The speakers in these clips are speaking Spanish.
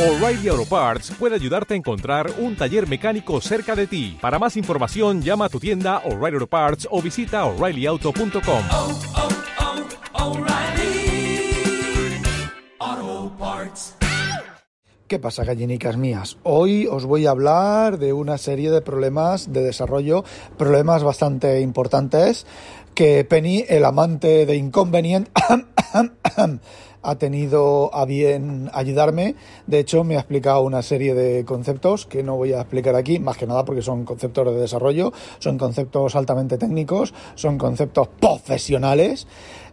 O'Reilly Auto Parts puede ayudarte a encontrar un taller mecánico cerca de ti. Para más información, llama a tu tienda O'Reilly Auto Parts o visita oreillyauto.com. oh, oh, Parts. ¿Qué pasa, gallinicas mías? Hoy os voy a hablar de una serie de problemas de desarrollo, problemas bastante importantes que Penny, el amante de Inconvenient, ha tenido a bien ayudarme. De hecho, me ha explicado una serie de conceptos que no voy a explicar aquí, más que nada porque son conceptos de desarrollo, son conceptos altamente técnicos, son conceptos profesionales.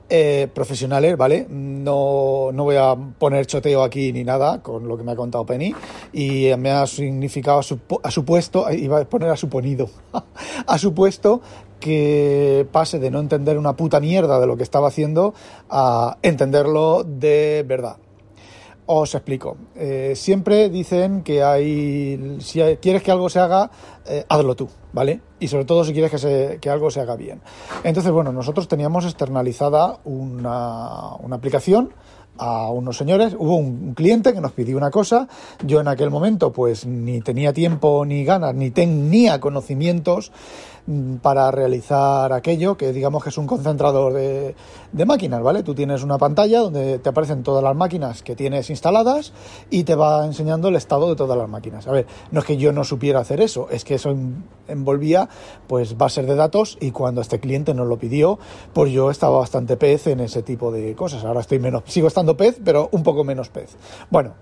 Eh, profesionales, ¿vale? No, no voy a poner choteo aquí ni nada con lo que me ha contado Penny y me ha significado a, supuesto, iba a poner a suponido, a supuesto que pase de no entender una puta mierda de lo que estaba haciendo a entenderlo de verdad. Os explico. Eh, siempre dicen que hay, si quieres que algo se haga, eh, hazlo tú, ¿vale? Y sobre todo si quieres que, se- que algo se haga bien. Entonces, bueno, nosotros teníamos externalizada una, una aplicación a unos señores. Hubo un, cliente que nos pidió una cosa. Yo en aquel momento, pues ni tenía tiempo ni ganas, ni tenía conocimientos mm, para realizar aquello, que digamos que es un concentrador de, de máquinas, ¿vale? Tú tienes una pantalla donde te aparecen todas las máquinas que tienes instaladas y te va enseñando el estado de todas las máquinas. A ver, no es que yo no supiera hacer eso, es que eso en- envolvía pues bases de datos y cuando este cliente nos lo pidió, pues yo estaba bastante pez en ese tipo de cosas. Ahora estoy menos, sigo estando pez, pero un poco menos pez. Bueno,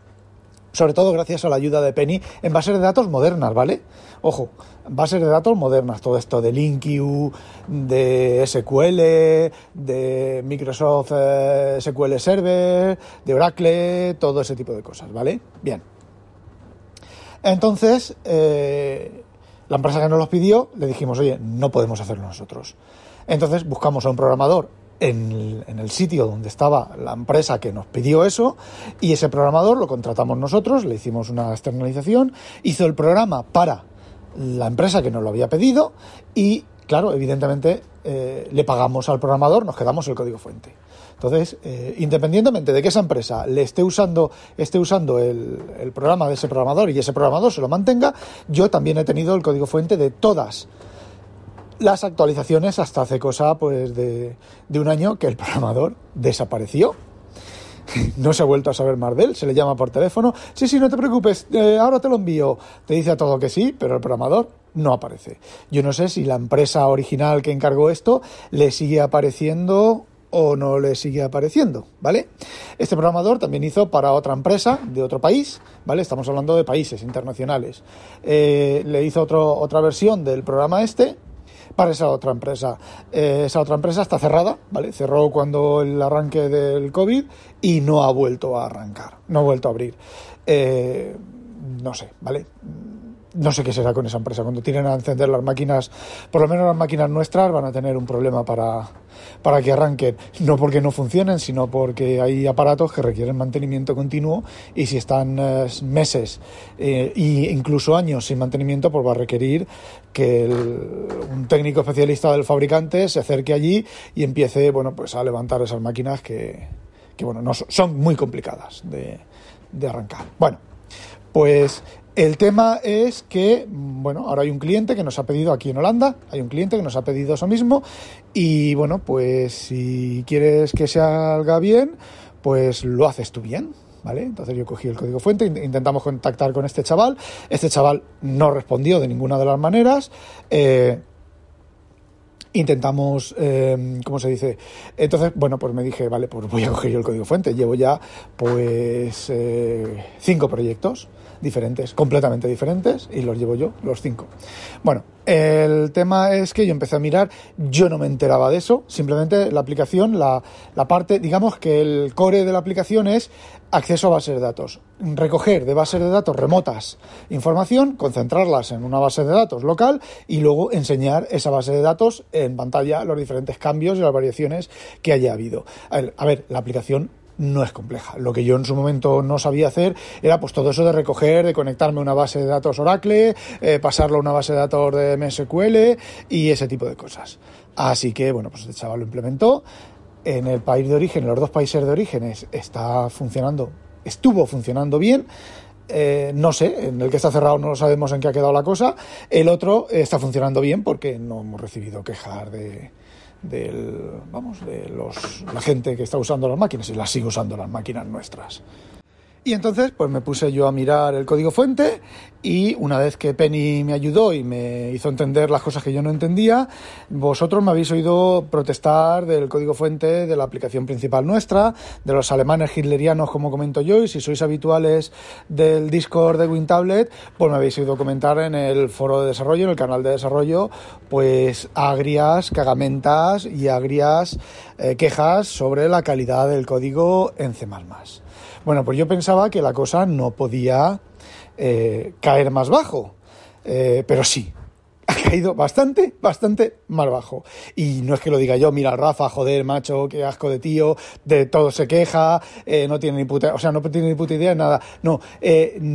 sobre todo gracias a la ayuda de Penny en bases de datos modernas, ¿vale? Ojo, bases de datos modernas, todo esto de LinkU, de SQL, de Microsoft eh, SQL Server, de Oracle, todo ese tipo de cosas, ¿vale? Bien. Entonces, eh, la empresa que nos los pidió, le dijimos, oye, no podemos hacerlo nosotros. Entonces buscamos a un programador en el, sitio donde estaba la empresa que nos pidió eso y ese programador lo contratamos nosotros, le hicimos una externalización, hizo el programa para la empresa que nos lo había pedido y, claro, evidentemente eh, le pagamos al programador, nos quedamos el código fuente. Entonces, eh, independientemente de que esa empresa le esté usando, esté usando el programa de ese programador y ese programador se lo mantenga, yo también he tenido el código fuente de todas las actualizaciones hasta hace cosa pues de, de un año que el programador desapareció. No se ha vuelto a saber más de él, se le llama por teléfono. Sí, sí, no te preocupes, eh, ahora te lo envío. Te dice a todo que sí, pero el programador no aparece. Yo no sé si la empresa original que encargó esto le sigue apareciendo o no le sigue apareciendo, ¿vale? Este programador también hizo para otra empresa de otro país, ¿vale? Estamos hablando de países internacionales. Eh, le hizo otro, otra versión del programa este para esa otra empresa. Eh, esa otra empresa está cerrada, ¿vale? Cerró cuando el arranque del COVID y no ha vuelto a arrancar, no ha vuelto a abrir. Eh, no sé, ¿vale? No sé qué será con esa empresa. Cuando tienen a encender las máquinas, por lo menos las máquinas nuestras, van a tener un problema para, para que arranquen. No porque no funcionen, sino porque hay aparatos que requieren mantenimiento continuo y si están eh, meses e incluso años sin mantenimiento, pues va a requerir que el- un técnico especialista del fabricante se acerque allí y empiece, bueno, pues a levantar esas máquinas que, que bueno, no son muy complicadas de, de arrancar. Bueno, pues el tema es que, bueno, ahora hay un cliente que nos ha pedido aquí en Holanda, hay un cliente que nos ha pedido eso mismo y bueno, pues si quieres que se haga bien, pues lo haces tú bien, ¿vale? Entonces yo cogí el código fuente, in- intentamos contactar con este chaval, este chaval no respondió de ninguna de las maneras, eh, intentamos, eh, ¿cómo se dice? Entonces, bueno, pues me dije, vale, pues voy a coger yo el código fuente. Llevo ya, pues, eh, cinco proyectos diferentes, completamente diferentes, y los llevo yo, los cinco. Bueno, el tema es que yo empecé a mirar, yo no me enteraba de eso, simplemente la aplicación, la, la parte, digamos que el core de la aplicación es acceso a bases de datos. Recoger de bases de datos remotas información, concentrarlas en una base de datos local y luego enseñar esa base de datos en pantalla los diferentes cambios y las variaciones que haya habido. A ver, a ver, la aplicación no es compleja. Lo que yo en su momento no sabía hacer era pues todo eso de recoger, de conectarme a una base de datos Oracle, eh, pasarlo a una base de datos de MSQL y ese tipo de cosas. Así que, bueno, pues este chaval lo implementó. En el país de origen, en los dos países de origen, es- está funcionando, estuvo funcionando bien. eh, no sé, en el que está cerrado no sabemos en qué ha quedado la cosa. El otro está funcionando bien porque no hemos recibido quejar de, del, vamos, de los, la gente que está usando las máquinas y las sigue usando las máquinas nuestras. Y entonces, pues me puse yo a mirar el código fuente y una vez que Penny me ayudó y me hizo entender las cosas que yo no entendía, vosotros me habéis oído protestar del código fuente de la aplicación principal nuestra, de los alemanes hitlerianos, como comento yo, y si sois habituales del Discord de WinTablet, pues me habéis oído comentar en el foro de desarrollo, en el canal de desarrollo, pues agrias cagamentas y agrias eh, quejas sobre la calidad del código en C++. Bueno, pues yo pensaba que la cosa no podía eh, caer más bajo, eh, pero sí, caído bastante, bastante más bajo. Y no es que lo diga yo, mira, Rafa, joder, macho, qué asco de tío, de todo se queja, eh, no tiene ni puta, o sea, no tiene ni puta idea de nada. No,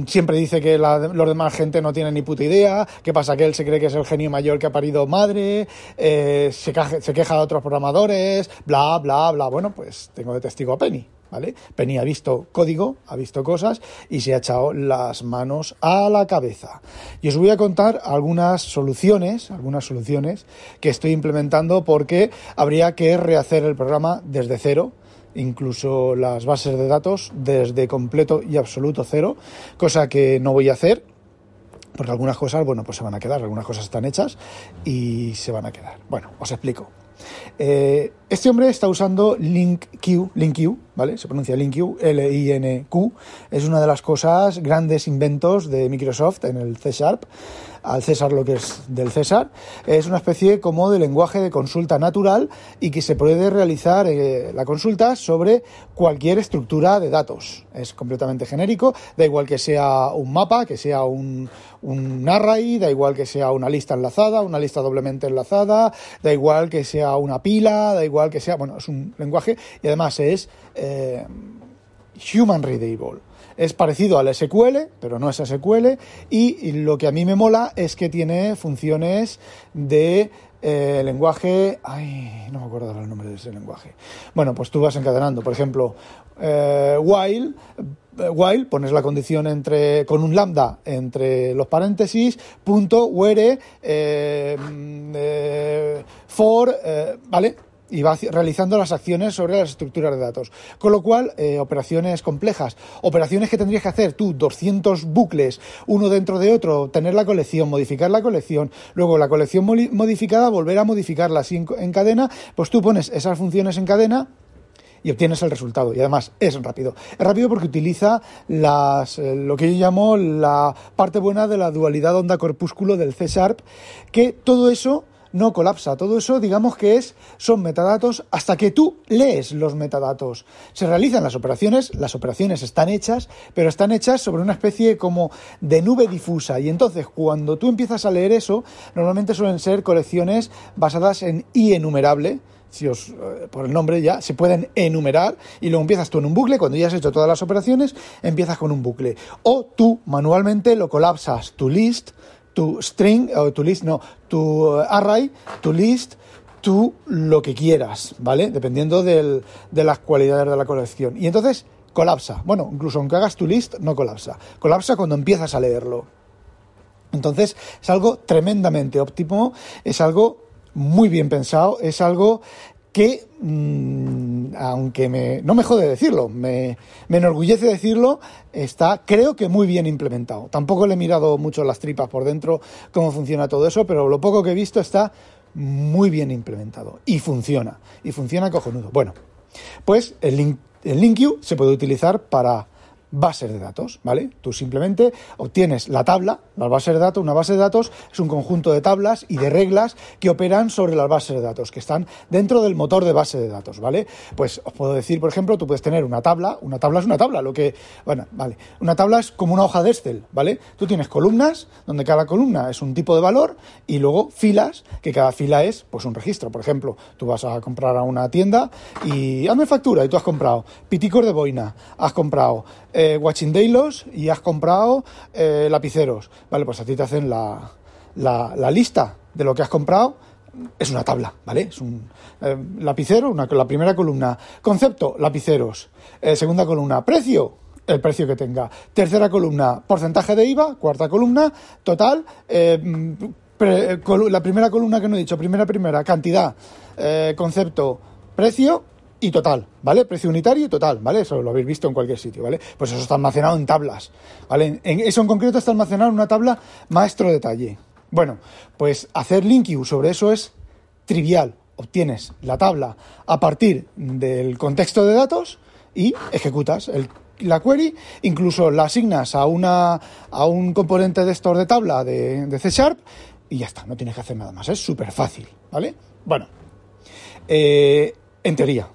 siempre dice que la, los demás gente no tienen ni puta idea, qué pasa que él se cree que es el genio mayor que ha parido madre, se, se queja de otros programadores, bla, bla, bla. Bueno, pues tengo de testigo a Penny. ¿Vale? Penny ha visto código, ha visto cosas y se ha echado las manos a la cabeza. Y os voy a contar algunas soluciones, algunas soluciones que estoy implementando porque habría que rehacer el programa desde cero incluso las bases de datos desde completo y absoluto cero, cosa que no voy a hacer porque algunas cosas, bueno, pues se van a quedar, algunas cosas están hechas y se van a quedar. Bueno, os explico. Eh, este hombre está usando LinkQ, LinkQ, ¿vale? Se pronuncia LinkQ, L-I-N-Q. Es una de las cosas, grandes inventos de Microsoft en el C Sharp. Al César lo que es del César. Es una especie como de lenguaje de consulta natural y que se puede realizar eh, la consulta sobre cualquier estructura de datos. Es completamente genérico, da igual que sea un mapa, que sea un, un array, da igual que sea una lista enlazada, una lista doblemente enlazada, da igual que sea una pila, da igual que sea, bueno, es un lenguaje y además es eh, human readable. Es parecido al SQL, pero no es SQL, y lo que a mí me mola es que tiene funciones de eh, lenguaje. Ay, no me acuerdo el nombre de ese lenguaje. Bueno, pues tú vas encadenando, por ejemplo, eh, while, while, pones la condición entre con un lambda entre los paréntesis, punto, where, for, ¿vale? Y va realizando las acciones sobre las estructuras de datos. Con lo cual, eh, operaciones complejas, operaciones que tendrías que hacer tú, 200 bucles, uno dentro de otro, tener la colección, modificar la colección, luego la colección modificada, volver a modificarla así en, cadena, pues tú pones esas funciones en cadena y obtienes el resultado. Y además es rápido. Es rápido porque utiliza las, eh, lo que yo llamo la parte buena de la dualidad onda-corpúsculo del C Sharp, que todo eso no colapsa. Todo eso, digamos que es, son metadatos hasta que tú lees los metadatos. Se realizan las operaciones, las operaciones están hechas, pero están hechas sobre una especie como de nube difusa. Y entonces, cuando tú empiezas a leer eso, normalmente suelen ser colecciones basadas en i enumerable si os, eh, por el nombre ya, se pueden enumerar y luego empiezas tú en un bucle, cuando ya has hecho todas las operaciones, empiezas con un bucle. O tú manualmente lo colapsas tu list tu string, o tu list, no, tu array, tu list, tu lo que quieras, ¿vale? Dependiendo del, de las cualidades de la colección. Y entonces colapsa. Bueno, incluso aunque hagas tu list, no colapsa. Colapsa cuando empiezas a leerlo. Entonces es algo tremendamente óptimo, es algo muy bien pensado, es algo que, mm, aunque me, no me jode decirlo, me, me, enorgullece decirlo, está creo que muy bien implementado. Tampoco le he mirado mucho las tripas por dentro, cómo funciona todo eso, pero lo poco que he visto está muy bien implementado y funciona, y funciona cojonudo. Bueno, pues el, link, el LinkU se puede utilizar para bases de datos, ¿vale? Tú simplemente obtienes la tabla, la base de datos, una base de datos es un conjunto de tablas y de reglas que operan sobre las bases de datos, que están dentro del motor de base de datos, ¿vale? Pues os puedo decir, por ejemplo, tú puedes tener una tabla, una tabla es una tabla, lo que, bueno, vale, una tabla es como una hoja de Excel, ¿vale? Tú tienes columnas, donde cada columna es un tipo de valor, y luego filas, que cada fila es, pues, un registro. Por ejemplo, tú vas a comprar a una tienda y hazme factura, y tú has comprado piticos de boina, has comprado eh, Watching Daylos y has comprado eh, lapiceros. Vale, pues a ti te hacen la, la, lista de lo que has comprado. Es una tabla, ¿vale? Es un eh, lapicero, una, la primera columna. Concepto, lapiceros. Eh, segunda columna, precio, el precio que tenga. Tercera columna, porcentaje de IVA. Cuarta columna, total. pre- colu- la primera columna que no he dicho, primera, primera, cantidad, concepto, precio y total, ¿vale? Precio unitario y total, ¿vale? Eso lo habéis visto en cualquier sitio, ¿vale? Pues eso está almacenado en tablas, ¿vale? En eso en concreto está almacenado en una tabla maestro detalle. Bueno, pues hacer LinkU sobre eso es trivial. Obtienes la tabla a partir del contexto de datos y ejecutas el- la query, incluso la asignas a, una, a un componente de store de tabla de, de C Sharp y ya está, no tienes que hacer nada más, es súper fácil, ¿vale? Bueno, eh, en teoría.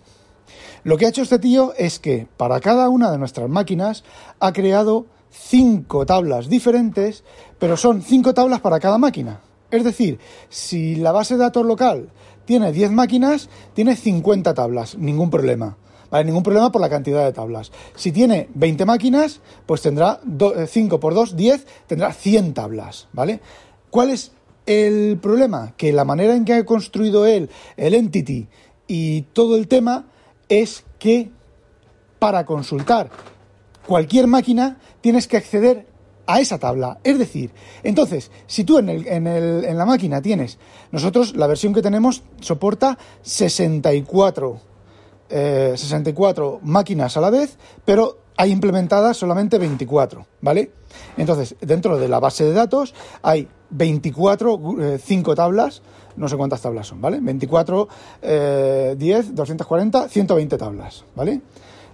Lo que ha hecho este tío es que para cada una de nuestras máquinas ha creado cinco tablas diferentes, pero son cinco tablas para cada máquina. Es decir, si la base de datos local tiene 10 máquinas, tiene 50 tablas, ningún problema. ¿Vale? Ningún problema por la cantidad de tablas. Si tiene 20 máquinas, pues tendrá 5 por 2, 10, tendrá 100 tablas, ¿vale? ¿Cuál es el problema? Que la manera en que ha construido él el entity y todo el tema es que para consultar cualquier máquina tienes que acceder a esa tabla. Es decir, entonces, si tú en, el- en el- en la máquina tienes, nosotros la versión que tenemos soporta 64, eh, 64 máquinas a la vez, pero hay implementadas solamente 24, ¿vale? Entonces, dentro de la base de datos hay 24, 5 tablas, no sé cuántas tablas son, ¿vale? 24, eh, 10, 240, 120 tablas, ¿vale?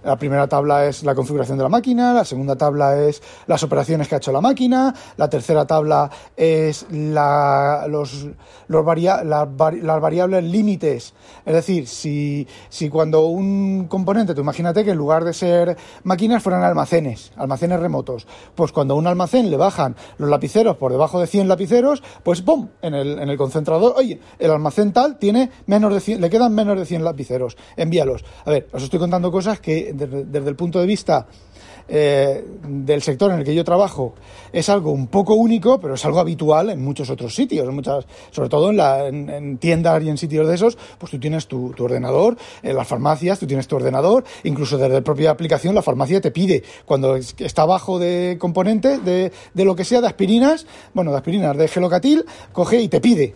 La primera tabla es la configuración de la máquina, la segunda tabla es las operaciones que ha hecho la máquina, la tercera tabla es la- los, los varia- las, vari- las variables límites. Es decir, si, si cuando un componente, tú imagínate que en lugar de ser máquinas fueran almacenes, almacenes remotos, pues cuando a un almacén le bajan los lapiceros por debajo de 100 lapiceros, pues ¡pum! En el, en el concentrador, oye, el almacén tal tiene menos de 100, le quedan menos de 100 lapiceros, envíalos. A ver, os estoy contando cosas que desde, el punto de vista eh, del sector en el que yo trabajo es algo un poco único, pero es algo habitual en muchos otros sitios, en muchas, sobre todo en, la- en- en tiendas y en sitios de esos, pues tú tienes tu, ordenador, en las farmacias tú tienes tu ordenador, incluso desde la propia aplicación la farmacia te pide, cuando es- está bajo de componentes, de lo que sea, de aspirinas, bueno, de aspirinas, de gelocatil, coge y te pide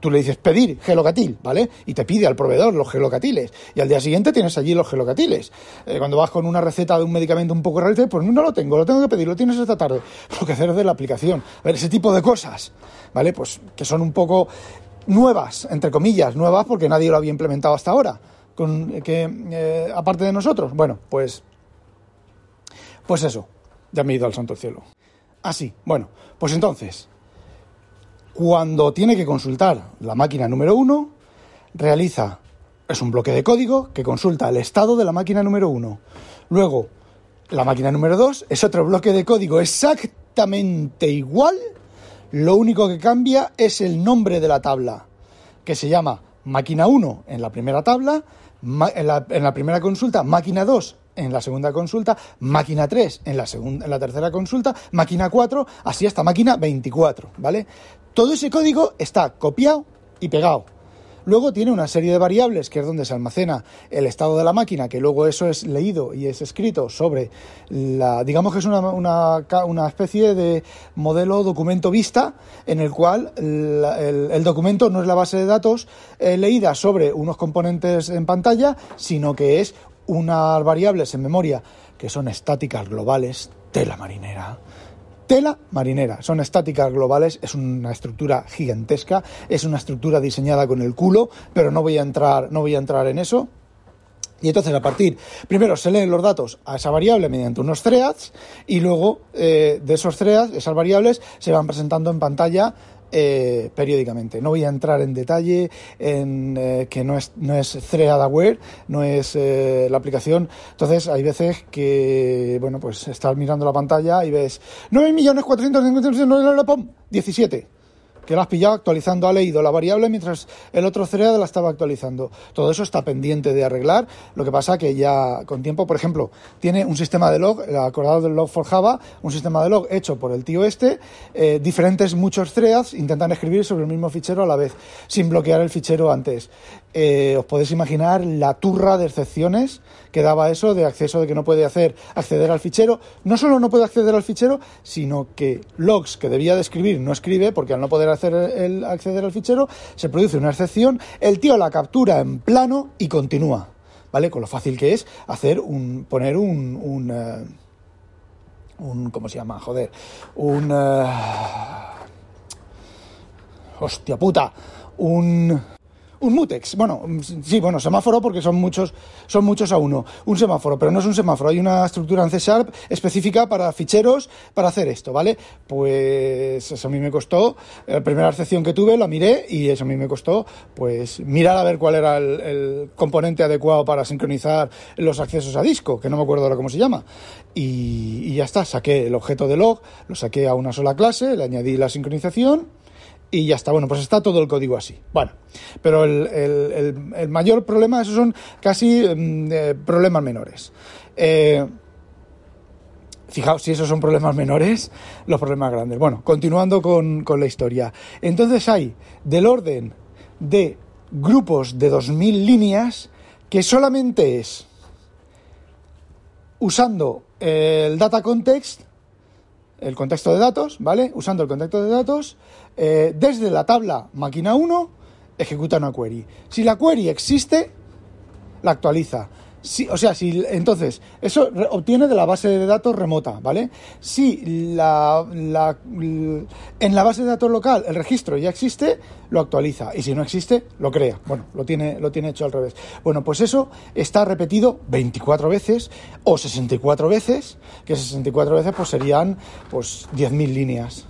Tú le dices pedir gelocatil, ¿vale? Y te pide al proveedor los gelocatiles. Y al día siguiente tienes allí los gelocatiles. Eh, cuando vas con una receta de un medicamento un poco raro, pues no lo tengo, lo tengo que pedir, lo tienes esta tarde. Lo que hacer es de la aplicación. A ver, ese tipo de cosas, ¿vale? Pues que son un poco nuevas, entre comillas, nuevas porque nadie lo había implementado hasta ahora. Con, que, eh, aparte de nosotros. Bueno, pues. Pues eso. Ya me he ido al santo cielo. Ah, sí. Bueno, pues entonces cuando tiene que consultar la máquina número uno, realiza, es un bloque de código que consulta el estado de la máquina número uno. Luego, la máquina número dos es otro bloque de código exactamente igual, lo único que cambia es el nombre de la tabla, que se llama máquina 1 en la primera tabla, ma- en la, en la primera consulta, máquina 2 en la segunda consulta, máquina 3 en la, segunda, en la tercera consulta, máquina 4, así hasta máquina 24, ¿vale? Todo ese código está copiado y pegado. Luego tiene una serie de variables, que es donde se almacena el estado de la máquina, que luego eso es leído y es escrito sobre la. Digamos que es una, una, una especie de modelo documento vista, en el cual la- el, documento no es la base de datos eh, leída sobre unos componentes en pantalla, sino que es unas variables en memoria que son estáticas globales, tela marinera. Tela marinera, son estáticas globales, es una estructura gigantesca, es una estructura diseñada con el culo, pero no voy a entrar, no voy a entrar en eso. Y entonces a partir, primero se leen los datos a esa variable mediante unos threads y luego eh, de esos threads, esas variables, se van presentando en pantalla eh, periódicamente. No voy a entrar en detalle en eh, que no es, no es thread aware, no es eh, la aplicación. Entonces hay veces que, bueno, pues estás mirando la pantalla y ves 9.450.000, 17 que lo has pillado actualizando, ha leído la variable mientras el otro thread la estaba actualizando. Todo eso está pendiente de arreglar. Lo que pasa que ya con tiempo, por ejemplo, tiene un sistema de log, acordado del log for Java, un sistema de log hecho por el tío este, eh, diferentes muchos threads intentan escribir sobre el mismo fichero a la vez, sin bloquear el fichero antes. Eh, os podéis imaginar la turra de excepciones que daba eso de acceso de que no puede hacer acceder al fichero. No solo no puede acceder al fichero, sino que logs que debía de escribir no escribe porque al no poder hacer el, acceder al fichero se produce una excepción. El tío la captura en plano y continúa, ¿vale? Con lo fácil que es hacer un poner un, un, eh, un ¿cómo se llama? Joder, un eh, hostia puta, un un mutex, bueno, sí, bueno, semáforo porque son muchos, son muchos a uno. Un semáforo, pero no es un semáforo, hay una estructura en C Sharp específica para ficheros para hacer esto, ¿vale? Pues eso a mí me costó, la primera recepción que tuve la miré y eso a mí me costó, pues mirar a ver cuál era el, componente adecuado para sincronizar los accesos a disco, que no me acuerdo ahora cómo se llama. Y, y ya está, saqué el objeto de log, lo saqué a una sola clase, le añadí la sincronización y ya está. Bueno, pues está todo el código así. Bueno, pero el, mayor problema, esos son casi mm, eh, problemas menores. Eh, fijaos si esos son problemas menores, los problemas grandes. Bueno, continuando con, con la historia. Entonces hay del orden de grupos de 2.000 líneas que solamente es usando el data context el contexto de datos, ¿vale? Usando el contexto de datos, eh, desde la tabla máquina 1 ejecuta una query. Si la query existe, la actualiza o sea, si entonces, eso obtiene de la base de datos remota, ¿vale? Si la, en la base de datos local el registro ya existe, lo actualiza. Y si no existe, lo crea. Bueno, lo tiene, lo tiene hecho al revés. Bueno, pues eso está repetido 24 veces o 64 veces, que 64 veces pues serían pues 10.000 líneas.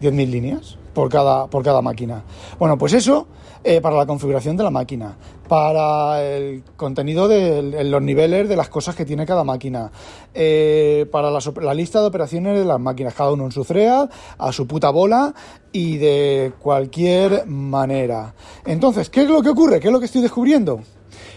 10.000 líneas por cada, por cada máquina. Bueno, pues eso eh, para la configuración de la máquina, para el contenido de los niveles de las cosas que tiene cada máquina, eh, para la, lista de operaciones de las máquinas, cada uno en su thread, a su puta bola y de cualquier manera. Entonces, ¿qué es lo que ocurre? ¿Qué es lo que estoy descubriendo?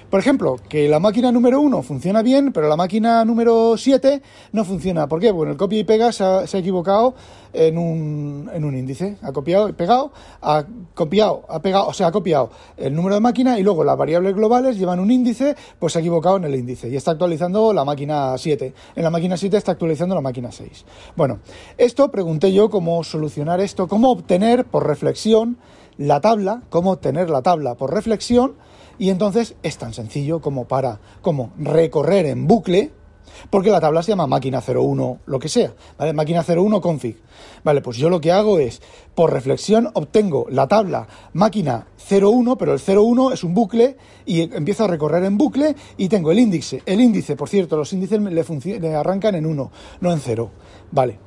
Por ejemplo, que la máquina número 1 funciona bien, pero la máquina número 7 no funciona. ¿Por qué? Bueno, el copia y pega se ha, equivocado en un, en un, índice. Ha copiado y pegado, ha copiado, ha pegado, o sea, ha copiado el número de máquina y luego las variables globales llevan un índice, pues se ha equivocado en el índice y está actualizando la máquina 7. En la máquina 7 está actualizando la máquina 6. Bueno, esto pregunté yo cómo solucionar esto, cómo obtener por reflexión la tabla, cómo obtener la tabla por reflexión y entonces es tan sencillo como para como recorrer en bucle, porque la tabla se llama máquina 01, lo que sea, ¿vale? Máquina 01 config. Vale, pues yo lo que hago es, por reflexión, obtengo la tabla máquina 01, pero el 01 es un bucle y empiezo a recorrer en bucle y tengo el índice. El índice, por cierto, los índices le, arrancan en 1, no en 0. Vale.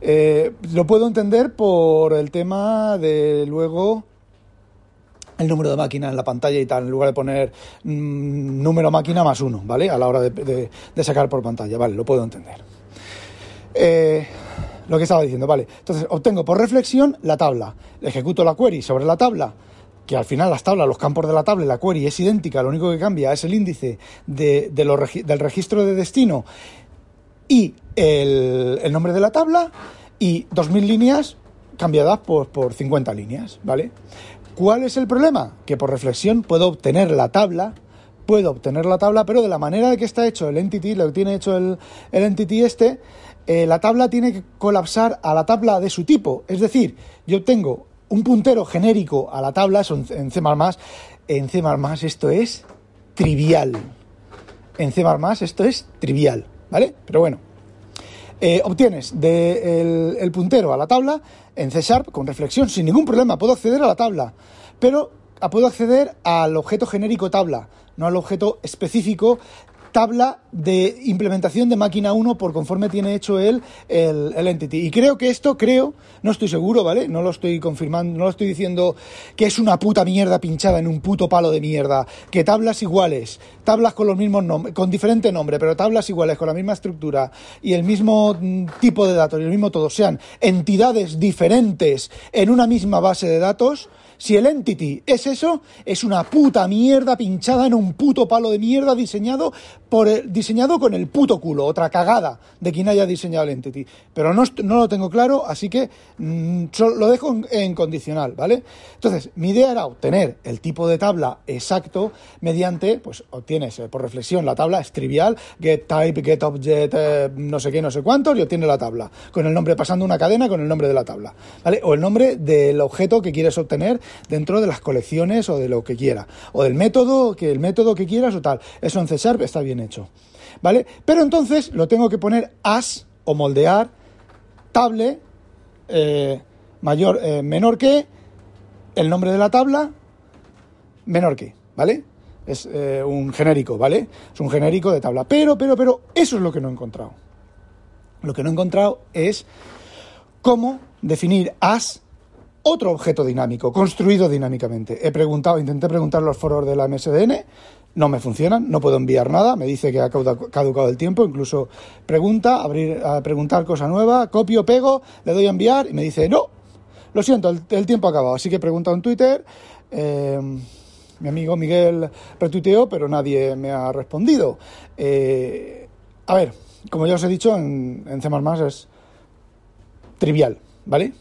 Eh, lo puedo entender por el tema de luego el número de máquina en la pantalla y tal, en lugar de poner mm, número máquina más uno, ¿vale? A la hora de, sacar por pantalla, ¿vale? Lo puedo entender. Eh, lo que estaba diciendo, ¿vale? Entonces, obtengo por reflexión la tabla, ejecuto la query sobre la tabla, que al final las tablas, los campos de la tabla y la query es idéntica, lo único que cambia es el índice de, del registro de destino y el, el, nombre de la tabla y 2.000 líneas cambiadas por, por 50 líneas, ¿vale? ¿Cuál es el problema? Que por reflexión puedo obtener la tabla, puedo obtener la tabla, pero de la manera de que está hecho el entity, lo que tiene hecho el, entity este, eh, la tabla tiene que colapsar a la tabla de su tipo. Es decir, yo obtengo un puntero genérico a la tabla, en C++, en C++ esto es trivial. En C++ esto es trivial, ¿vale? Pero bueno, eh, obtienes de el, puntero a la tabla en C Sharp con reflexión sin ningún problema. Puedo acceder a la tabla, pero puedo acceder al objeto genérico tabla, no al objeto específico tabla de implementación de máquina 1 por conforme tiene hecho él el, el, entity. Y creo que esto, creo, no estoy seguro, ¿vale? No lo estoy confirmando, no lo estoy diciendo que es una puta mierda pinchada en un puto palo de mierda, que tablas iguales, tablas con los mismos nombres, con diferente nombre, pero tablas iguales, con la misma estructura y el mismo mm, tipo de datos y el mismo todo, sean entidades diferentes en una misma base de datos, Si el entity es eso, es una puta mierda pinchada en un puto palo de mierda diseñado por el- diseñado con el puto culo, otra cagada de quien haya diseñado el entity. Pero no, no lo tengo claro, así que mm, lo dejo en, condicional, ¿vale? Entonces, mi idea era obtener el tipo de tabla exacto mediante, pues obtienes eh, por reflexión la tabla, es trivial, get type, get object, eh, no sé qué, no sé cuántos, y obtienes la tabla, con el nombre, pasando una cadena con el nombre de la tabla, ¿vale? O el nombre del objeto que quieres obtener dentro de las colecciones o de lo que quiera, o del método, que el método que quieras o tal. Eso en C Sharp está bien hecho, ¿vale? Pero entonces lo tengo que poner as o moldear table eh, mayor, eh, menor que el nombre de la tabla menor que, ¿vale? Es eh, un genérico, ¿vale? Es un genérico de tabla. Pero, pero, pero, eso es lo que no he encontrado. Lo que no he encontrado es cómo definir as otro objeto dinámico, construido dinámicamente. He preguntado, intenté preguntar los foros de la MSDN, no me funcionan, no puedo enviar nada, me dice que ha caducado el tiempo, incluso pregunta, abrir, a preguntar cosa nueva, copio, pego, le doy a enviar y me dice, no, lo siento, el, tiempo ha acabado. Así que he preguntado en Twitter, eh, mi amigo Miguel retuiteó, pero nadie me ha respondido. Eh, a ver, como ya os he dicho, en, en C++ es trivial, ¿vale?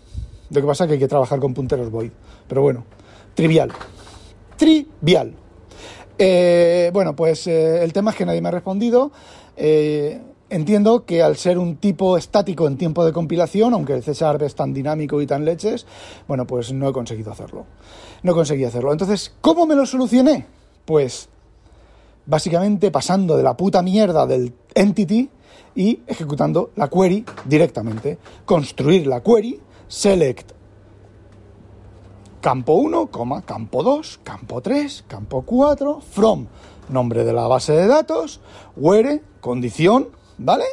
Lo que pasa es que hay que trabajar con punteros void. Pero bueno, trivial. Trivial. Eh, bueno, pues eh, el tema es que nadie me ha respondido. Eh, entiendo que al ser un tipo estático en tiempo de compilación, aunque el C Sharp es tan dinámico y tan leches, bueno, pues no he conseguido hacerlo. No conseguí hacerlo. Entonces, ¿cómo me lo solucioné? Pues básicamente pasando de la puta mierda del entity y ejecutando la query directamente. Construir la query, select campo 1, coma, campo 2, campo 3, campo 4, from, nombre de la base de datos, where, condición, ¿vale?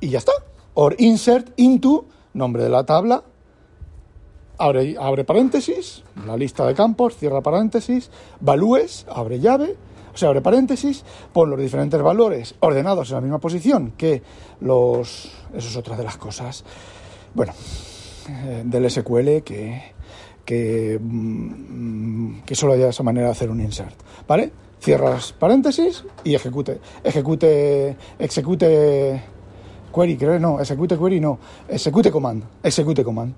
Y ya está. Or insert into, nombre de la tabla, abre, abre paréntesis, la lista de campos, cierra paréntesis, valúes, abre llave, o sea, abre paréntesis, pon los diferentes valores ordenados en la misma posición que los... Eso es otra de las cosas, bueno, del SQL que, que, mm, que solo hay esa manera de hacer un insert, ¿vale? Cierras paréntesis y ejecute, ejecute, execute query, creo, no, execute query, no, execute command, execute command.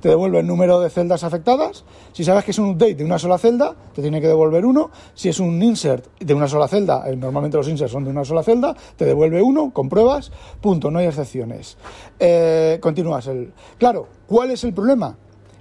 Te devuelve el número de celdas afectadas. Si sabes que es un update de una sola celda, te tiene que devolver uno. Si es un insert de una sola celda, eh, normalmente los inserts son de una sola celda, te devuelve uno, compruebas, punto, no hay excepciones. Eh, continúas. El... Claro, ¿cuál es el problema?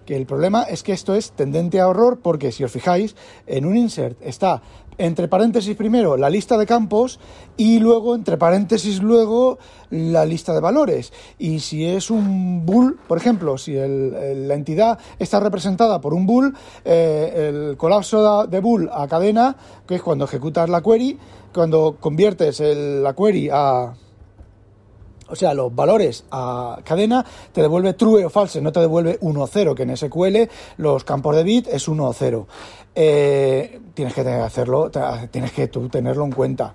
que el problema es que esto es tendente a error porque si os fijáis, en un insert está entre paréntesis primero la lista de campos y luego entre paréntesis luego la lista de valores. Y si es un bool, por ejemplo, si la entidad está representada por un bool, eh, el colapso de bool a cadena, que es cuando ejecutas la query, cuando conviertes la query a, o sea, los valores a cadena te devuelve true o false, no te devuelve 1 o 0, que en SQL los campos de bit es 1 o 0. Eh, tienes que hacerlo, tienes que tenerlo en cuenta.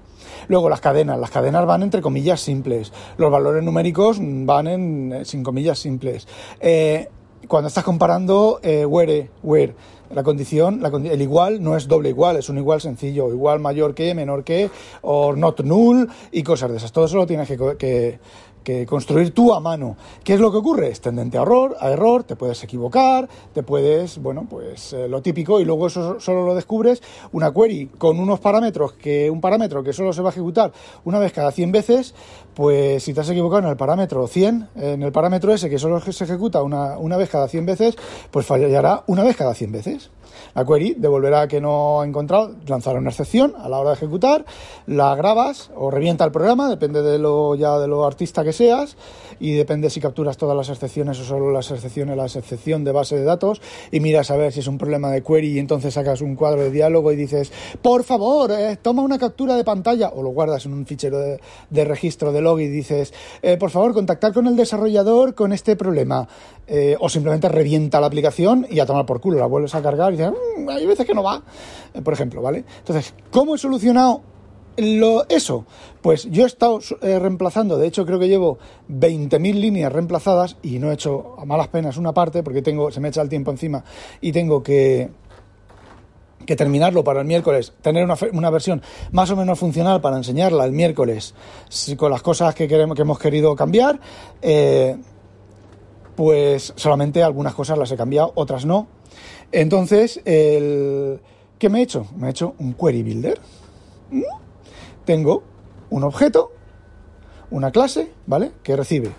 Luego las cadenas, las cadenas van entre comillas simples, los valores numéricos van en eh, sin comillas simples. Eh, cuando estás comparando eh, where, where, la condición, la el igual no es doble igual, es un igual sencillo, igual mayor que, menor que, o not null y cosas de esas. Todo eso lo tienes que, que- que construir tú a mano. ¿Qué es lo que ocurre? Es tendente a error, a error, te puedes equivocar, te puedes, bueno, pues eh, lo típico y luego eso solo lo descubres una query con unos parámetros que un parámetro que solo se va a ejecutar una vez cada 100 veces, pues si te has equivocado en el parámetro 100, en el parámetro ese que solo se ejecuta una, una vez cada 100 veces, pues fallará una vez cada 100 veces. La query devolverá que no ha encontrado, lanzará una excepción a la hora de ejecutar, la grabas o revienta el programa, depende de lo ya de lo artista que seas y depende si capturas todas las excepciones o solo las excepciones, la excepción de base de datos y miras a ver si es un problema de query y entonces sacas un cuadro de diálogo y dices, por favor, eh, toma una captura de pantalla o lo guardas en un fichero de, de registro de log y dices, eh, por favor, contactar con el desarrollador con este problema Eh, o simplemente revienta la aplicación y a tomar por culo, la vuelves a cargar y dices, "Mm, hay veces que no va, eh, por ejemplo, ¿vale? Entonces, ¿cómo he solucionado eso, pues yo he estado eh, reemplazando, de hecho creo que llevo 20.000 líneas reemplazadas y no he hecho a malas penas una parte porque tengo, se me echa el tiempo encima y tengo que, que terminarlo para el miércoles, tener una, una versión más o menos funcional para enseñarla el miércoles con las cosas que, queremos, que hemos querido cambiar, eh, pues solamente algunas cosas las he cambiado, otras no. Entonces, el, ¿qué me he hecho? Me he hecho un query builder. Tengo un objeto, una clase, ¿vale? Que recibe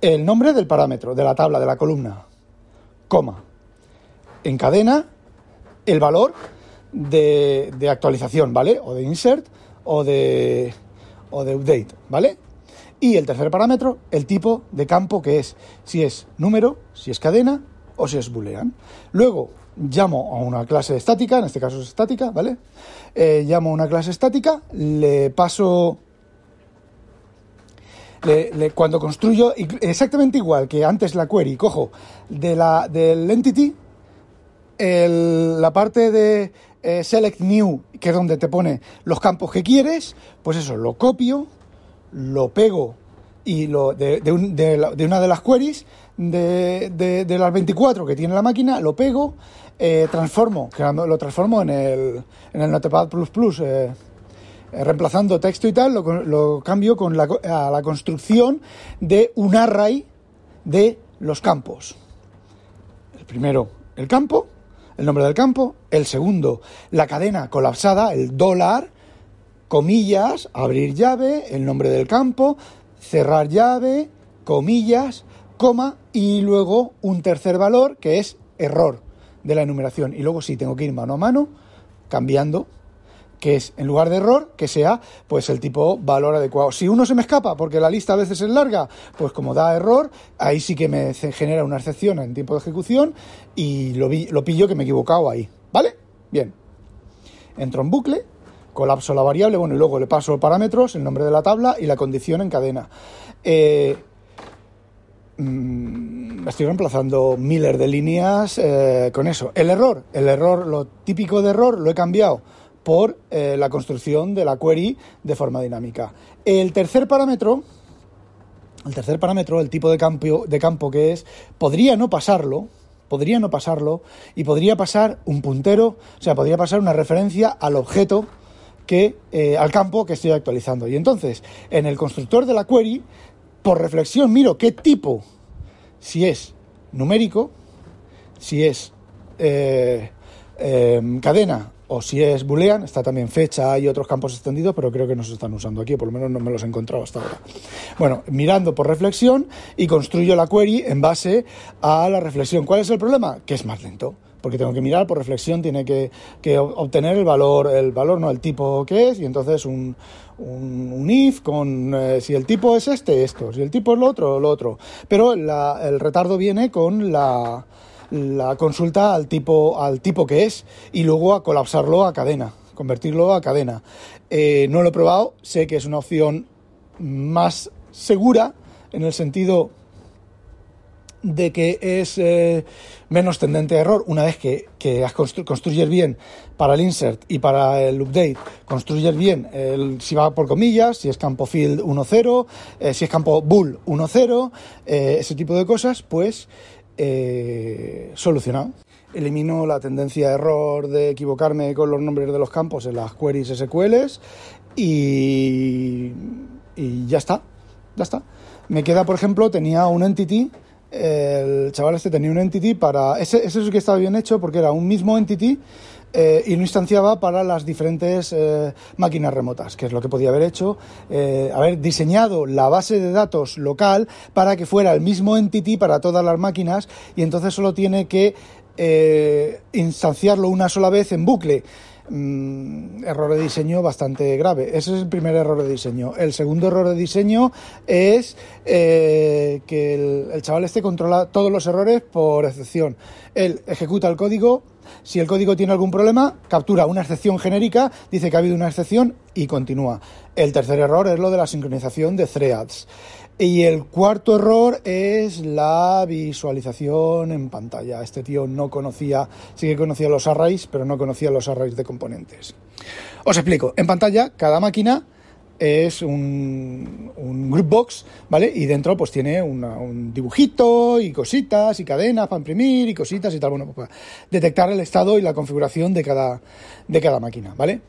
el nombre del parámetro, de la tabla, de la columna, coma, encadena el valor de, de actualización, ¿vale? O de insert o de, o de update, ¿vale? Y el tercer parámetro, el tipo de campo que es, si es número, si es cadena o si es boolean. Luego llamo a una clase estática, en este caso es estática, ¿vale? Eh, llamo a una clase estática, le paso le- cuando construyo exactamente igual que antes la query, cojo de la, del entity el- la parte de eh, select new, que es donde te pone los campos que quieres, pues eso, lo copio, lo pego y lo de, un- de una de las queries de, de- de las 24 que tiene la máquina, lo pego, eh, transformo, lo transformo en el, en el Notepad++, eh, eh, reemplazando texto y tal, lo, lo cambio con la, a la construcción de un array de los campos. El primero, el campo, el nombre del campo. El segundo, la cadena colapsada, el dólar, comillas, abrir llave, el nombre del campo, cerrar llave, comillas, coma y luego un tercer valor que es error de la enumeración. Y luego sí, tengo que ir mano a mano cambiando que es en lugar de error que sea pues el tipo valor adecuado. Si uno se me escapa porque la lista a veces es larga, pues como da error, ahí sí que me genera una excepción en tiempo de ejecución y lo, vi- lo pillo que me he equivocado ahí. ¿Vale? Bien. Entro en bucle, colapso la variable, bueno, y luego le paso parámetros, el nombre de la tabla y la condición en cadena. Eh, mm, estoy reemplazando miles de líneas eh, con eso. El error, el error, lo típico de error lo he cambiado por eh, la construcción de la query de forma dinámica. El tercer parámetro, el tercer parámetro, el tipo de campo, de campo que es, podría no pasarlo, podría no pasarlo y podría pasar un puntero, o sea, podría pasar una referencia al objeto que eh, al campo que estoy actualizando. Y entonces, en el constructor de la query, por reflexión miro qué tipo, si es numérico, si es eh, eh, cadena o si es boolean, está también fecha y otros campos extendidos, pero creo que no se están usando aquí, o por lo menos no me los he encontrado hasta ahora. Bueno, mirando por reflexión y construyo la query en base a la reflexión. ¿Cuál es el problema? Que es más lento. Porque tengo que mirar por reflexión, tiene que, obtener el valor, el valor, no el tipo que es, y entonces un, un, un if con eh, si el tipo es este, esto, si el tipo es lo otro, lo otro. Pero la- el retardo viene con la, la consulta al tipo, al tipo que es y luego a colapsarlo a cadena, convertirlo a cadena. Eh, no lo he probado, sé que es una opción más segura en el sentido de que es eh, menos tendente a error una vez que, que construyes bien para el insert y para el update, construyes bien el, si va por comillas, si es campo field 1.0, eh, si es campo bool 1.0, eh, ese tipo de cosas, pues eh, solucionado. Elimino la tendencia a error de equivocarme con los nombres de los campos en las queries SQLs y, y ya está, ya está. Me queda, por ejemplo, tenía un entity, el chaval este tenía un entity para... Ese, ese sí que estaba bien hecho porque era un mismo entity eh, y lo instanciaba para las diferentes eh, máquinas remotas, que es lo que podía haber hecho, eh, haber diseñado la base de datos local para que fuera el mismo entity para todas las máquinas y entonces solo tiene que eh, instanciarlo una sola vez en bucle. Mm, error de diseño bastante grave. Ese es el primer error de diseño. El segundo error de diseño es eh, que el, el chaval este controla todos los errores por excepción. Él ejecuta el código, si el código tiene algún problema, captura una excepción genérica, dice que ha habido una excepción y continúa. El tercer error es lo de la sincronización de threads. Y el cuarto error es la visualización en pantalla. Este tío no conocía, sí que conocía los arrays, pero no conocía los arrays de componentes. Os explico. En pantalla, cada máquina es un, un group box, ¿vale? Y dentro pues tiene una- un dibujito y cositas y cadenas para imprimir y cositas y tal, bueno, pues para detectar el estado y la configuración de cada, de cada máquina, ¿vale?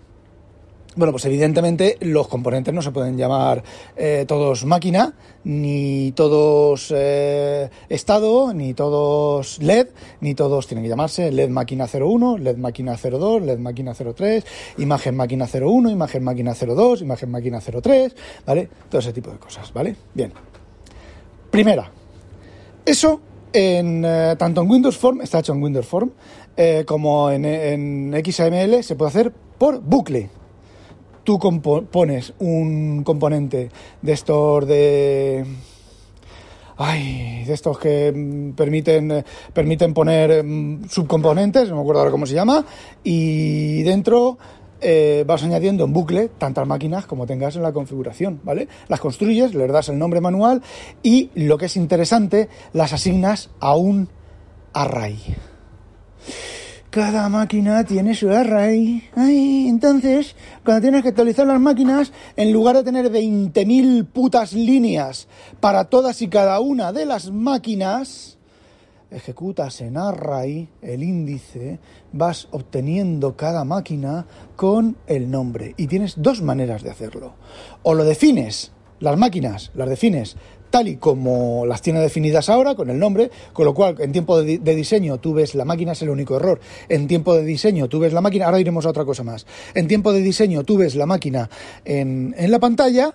Bueno, pues evidentemente los componentes no se pueden llamar eh, todos máquina, ni todos eh, estado, ni todos LED, ni todos tienen que llamarse LED máquina 01, LED máquina 02, LED máquina 03, imagen máquina 01, imagen máquina 02, imagen máquina 03, ¿vale? Todo ese tipo de cosas, ¿vale? Bien. Primera, eso en, eh, tanto en Windows Form, está hecho en Windows Form, como en, en XAML se puede hacer por bucle tú pones un componente de estos de ay de estos que mm, permiten permiten poner mm, subcomponentes no me acuerdo ahora cómo se llama y dentro eh, vas añadiendo en bucle tantas máquinas como tengas en la configuración, ¿vale? Las construyes, les das el nombre manual y lo que es interesante, las asignas a un array. Cada máquina tiene su array. Ay, entonces, cuando tienes que actualizar las máquinas, en lugar de tener 20.000 putas líneas para todas y cada una de las máquinas, ejecutas en array el índice, vas obteniendo cada máquina con el nombre. Y tienes dos maneras de hacerlo. O lo defines, las máquinas las defines tal y como las tiene definidas ahora, con el nombre, con lo cual en tiempo de, di- de diseño tú ves la máquina, es el único error. En tiempo de diseño tú ves la máquina, ahora iremos a otra cosa más. En tiempo de diseño tú ves la máquina en, en la pantalla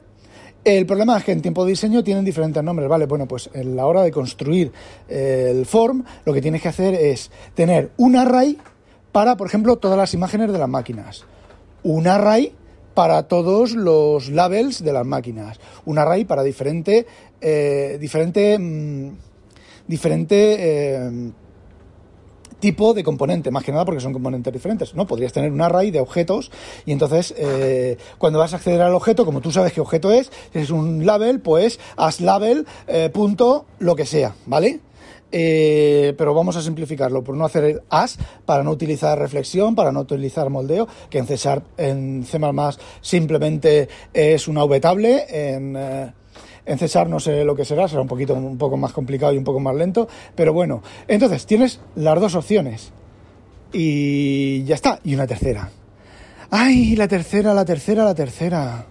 el problema es que en tiempo de diseño tienen diferentes nombres, ¿vale? Bueno, pues en la hora de construir eh, el form, lo que tienes que hacer es tener un array para, por ejemplo, todas las imágenes de las máquinas. Un array para todos los labels de las máquinas. Un array para diferente, eh, diferente, mm, eh, tipo de componente, más que nada porque son componentes diferentes, ¿no? Podrías tener un array de objetos y entonces eh, cuando vas a acceder al objeto, como tú sabes qué objeto es, si es un label, pues haz label eh, punto lo que sea, ¿vale? Pero vamos a simplificarlo por no hacer el as, para no utilizar reflexión, para no utilizar moldeo, que en C en C++ simplemente es una vtable, en... en César no sé lo que será, será un poquito un poco más complicado y un poco más lento, pero bueno, entonces tienes las dos opciones y ya está, y una tercera. Ay, la tercera, la tercera, la tercera.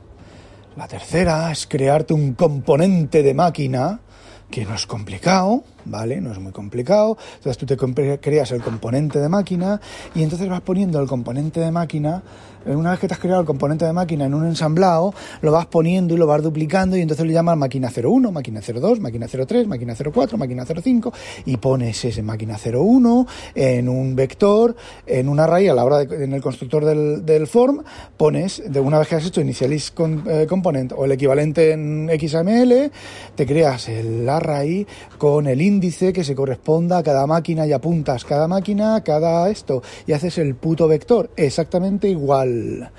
La tercera es crearte un componente de máquina que no es complicado, ¿vale? No es muy complicado. Entonces tú te creas el componente de máquina y entonces vas poniendo el componente de máquina. eh, Una vez que te has creado el componente de máquina en un ensamblado, lo vas poniendo y lo vas duplicando y entonces le llamas máquina 01, máquina 02, máquina 03, máquina 04, máquina 05 y pones ese máquina 01 en un vector, en un array a la hora de, en el constructor del, del form, pones, de una vez que has hecho initialize con- eh, component o el equivalente en XML, te creas el array con el índice que se corresponda a cada máquina y apuntas cada máquina, cada esto, y haces el puto vector exactamente igual.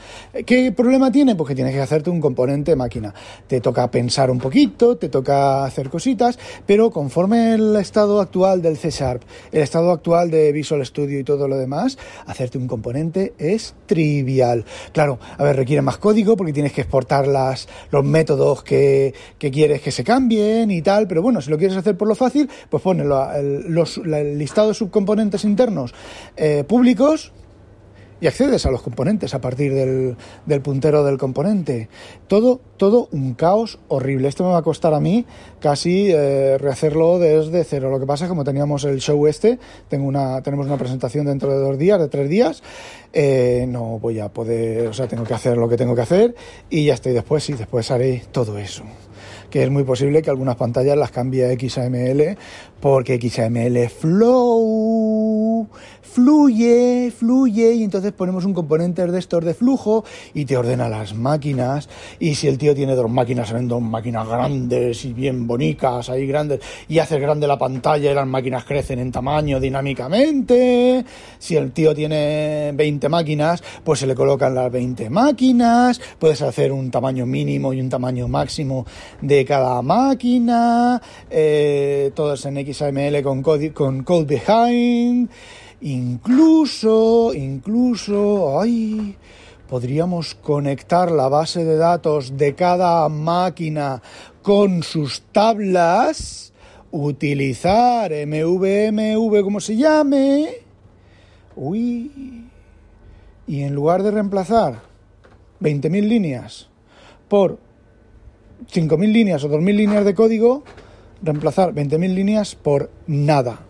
¿Qué problema tiene? Pues que tienes que hacerte un componente máquina. Te toca pensar un poquito, te toca hacer cositas, pero conforme el estado actual del C Sharp, el estado actual de Visual Studio y todo lo demás, hacerte un componente es trivial. Claro, a ver, requiere más código porque tienes que exportar las, los métodos que, que quieres que se cambien y tal, pero bueno, si lo quieres hacer por lo fácil, pues pones lo- el, los- listado de subcomponentes internos eh, públicos y accedes a los componentes a partir del, del puntero del componente. Todo, todo un caos horrible. Esto me va a costar a mí casi eh, rehacerlo desde cero. Lo que pasa es que como teníamos el show este, tengo una, tenemos una presentación dentro de dos días, de tres días, eh, no voy a poder, o sea, tengo que hacer lo que tengo que hacer y ya estoy después, sí, después haré todo eso que es muy posible que algunas pantallas las cambie a XAML porque XAML Flow fluye, fluye, y entonces ponemos un componente de estos de flujo y te ordena las máquinas. Y si el tío tiene dos máquinas, se ven dos máquinas grandes y bien bonitas, ahí grandes, y haces grande la pantalla y las máquinas crecen en tamaño dinámicamente. Si el tío tiene 20 máquinas, pues se le colocan las 20 máquinas, puedes hacer un tamaño mínimo y un tamaño máximo de cada máquina, eh, todo es en XAML con code, con code behind. Incluso, incluso, ay, podríamos conectar la base de datos de cada máquina con sus tablas, utilizar MVMV como se llame. Uy. Y en lugar de reemplazar 20.000 líneas por 5.000 líneas o 2.000 líneas de código, reemplazar 20.000 líneas por nada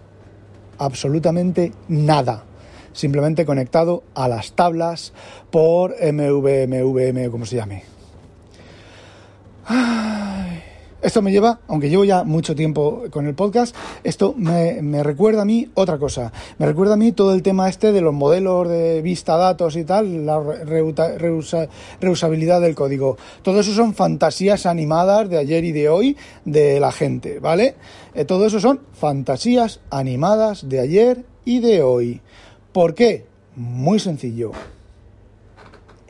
absolutamente nada. Simplemente conectado a las tablas por MVMVM, como se llame. Esto me lleva, aunque llevo ya mucho tiempo con el podcast, esto me, recuerda a mí otra cosa. Me recuerda a mí todo el tema este de los modelos de vista datos y tal, la reusabilidad del código. Todo eso son fantasías animadas de ayer y de hoy de la gente, ¿vale? Eh, todo eso son fantasías animadas de ayer y de hoy. ¿Por qué? Muy sencillo.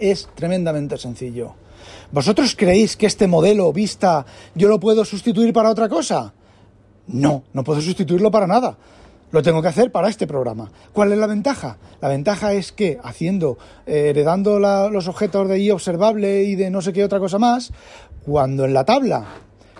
Es tremendamente sencillo ¿Vosotros creéis que este modelo Vista yo lo puedo sustituir para otra cosa? No, no puedo sustituirlo para nada. Lo tengo que hacer para este programa. ¿Cuál es la ventaja? La ventaja es que haciendo, eh, heredando los objetos de I observable y de no sé qué otra cosa más, cuando en la tabla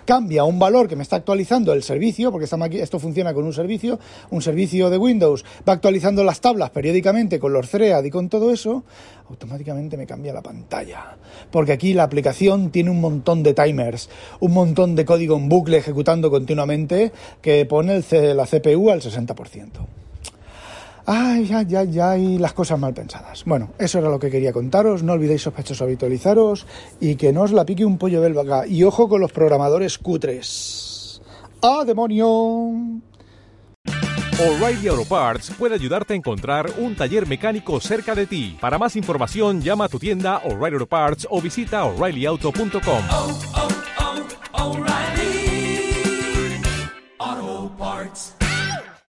cambia un valor que me está actualizando el servicio, porque esto funciona con un servicio, un servicio de Windows, va actualizando las tablas periódicamente con los thread y con todo eso, automáticamente me cambia la pantalla. Porque aquí la aplicación tiene un montón de timers, un montón de código en bucle ejecutando continuamente que pone la CPU al 60%. Ay, ay, ay, ay, las cosas mal pensadas. Bueno, eso era lo que quería contaros. No olvidéis sospechosos habitualizaros y que no os la pique un pollo belga. Y ojo con los programadores cutres. ¡Ah, demonio! O'Reilly Auto Parts puede ayudarte a encontrar un taller mecánico cerca de ti. Para más información, llama a tu tienda O'Reilly Auto Parts o visita oreillyauto.com.